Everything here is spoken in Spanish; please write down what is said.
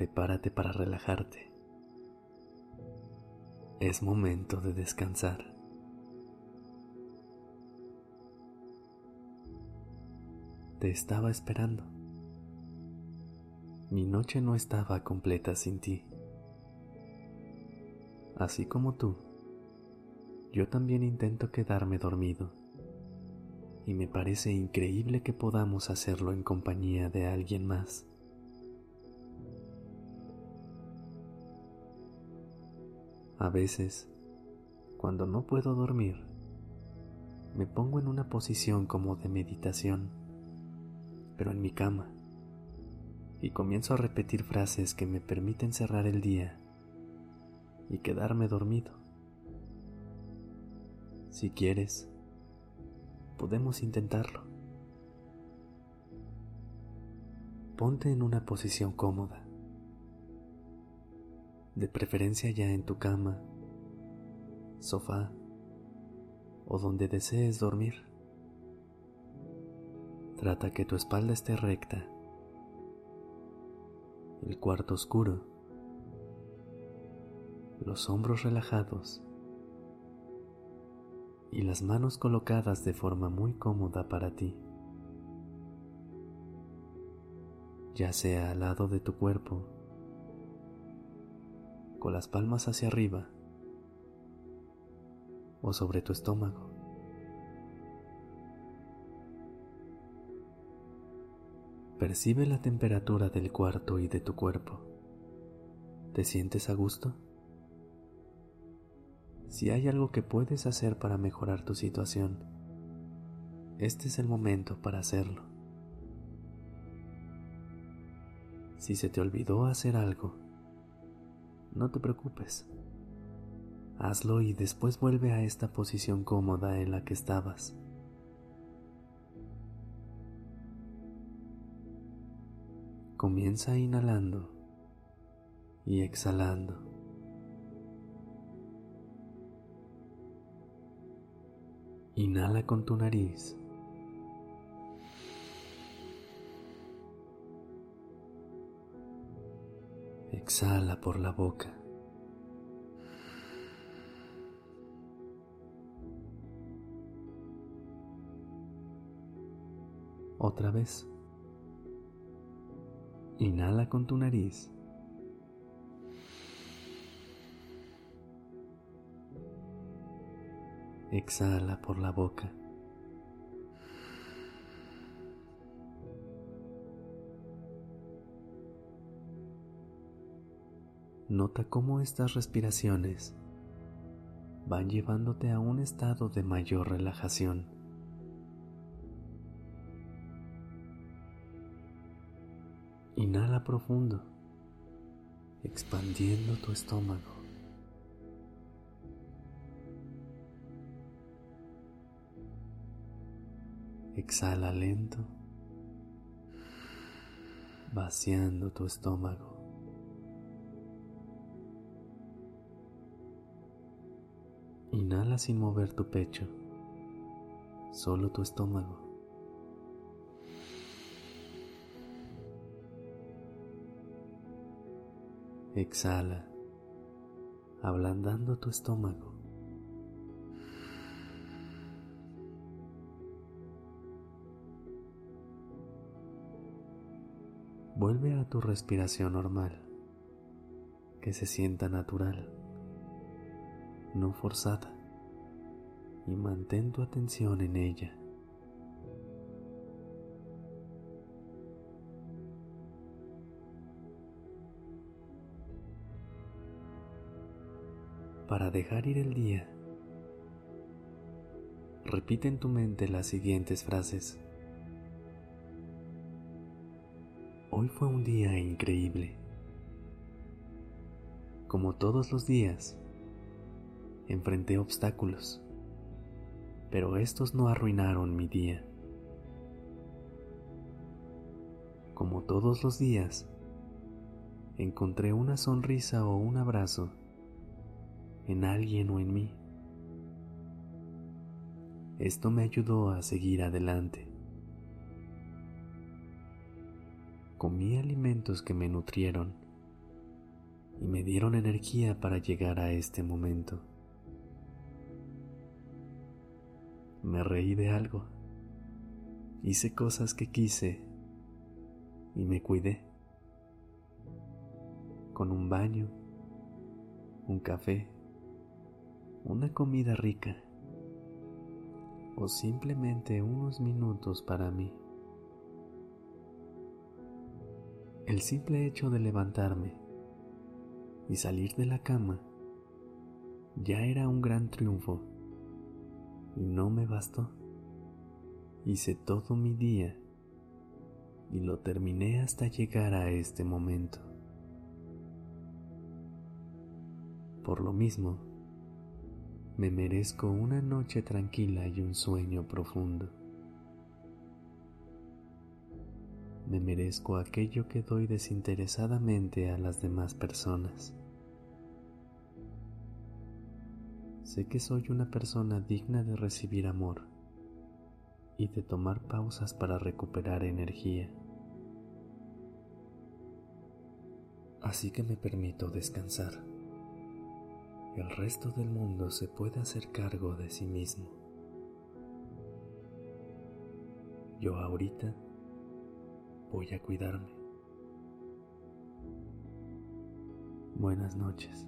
Prepárate para relajarte. Es momento de descansar. Te estaba esperando. Mi noche no estaba completa sin ti. Así como tú, yo también intento quedarme dormido y me parece increíble que podamos hacerlo en compañía de alguien más. A veces, cuando no puedo dormir, me pongo en una posición como de meditación, pero en mi cama, y comienzo a repetir frases que me permiten cerrar el día y quedarme dormido. Si quieres, podemos intentarlo. Ponte en una posición cómoda, de preferencia ya en tu cama, sofá o donde desees dormir. Trata que tu espalda esté recta, el cuarto oscuro, los hombros relajados y las manos colocadas de forma muy cómoda para ti, ya sea al lado de tu cuerpo, con las palmas hacia arriba o sobre tu estómago. Percibe la temperatura del cuarto y de tu cuerpo. ¿Te sientes a gusto? Si hay algo que puedes hacer para mejorar tu situación, este es el momento para hacerlo. Si se te olvidó hacer algo, no te preocupes. Hazlo y después vuelve a esta posición cómoda en la que estabas. Comienza inhalando y exhalando. Inhala con tu nariz. Exhala por la boca. Otra vez. Inhala con tu nariz. Exhala por la boca. Nota cómo estas respiraciones van llevándote a un estado de mayor relajación. Inhala profundo, expandiendo tu estómago. Exhala lento, vaciando tu estómago. Inhala sin mover tu pecho, solo tu estómago. Exhala, ablandando tu estómago. Vuelve a tu respiración normal, que se sienta natural, no forzada, y mantén tu atención en ella. Para dejar ir el día, repite en tu mente las siguientes frases. Hoy fue un día increíble. Como todos los días, enfrenté obstáculos, pero estos no arruinaron mi día. Como todos los días, encontré una sonrisa o un abrazo en alguien o en mí. Esto me ayudó a seguir adelante. Comí alimentos que me nutrieron y me dieron energía para llegar a este momento. Me reí de algo, hice cosas que quise y me cuidé. Con un baño, un café, una comida rica o simplemente unos minutos para mí. El simple hecho de levantarme y salir de la cama ya era un gran triunfo no me bastó. Hice todo mi día y lo terminé hasta llegar a este momento. Por lo mismo, me merezco una noche tranquila y un sueño profundo. Me merezco aquello que doy desinteresadamente a las demás personas. Sé que soy una persona digna de recibir amor y de tomar pausas para recuperar energía. Así que me permito descansar el resto del mundo se puede hacer cargo de sí mismo. Yo ahorita voy a cuidarme. Buenas noches.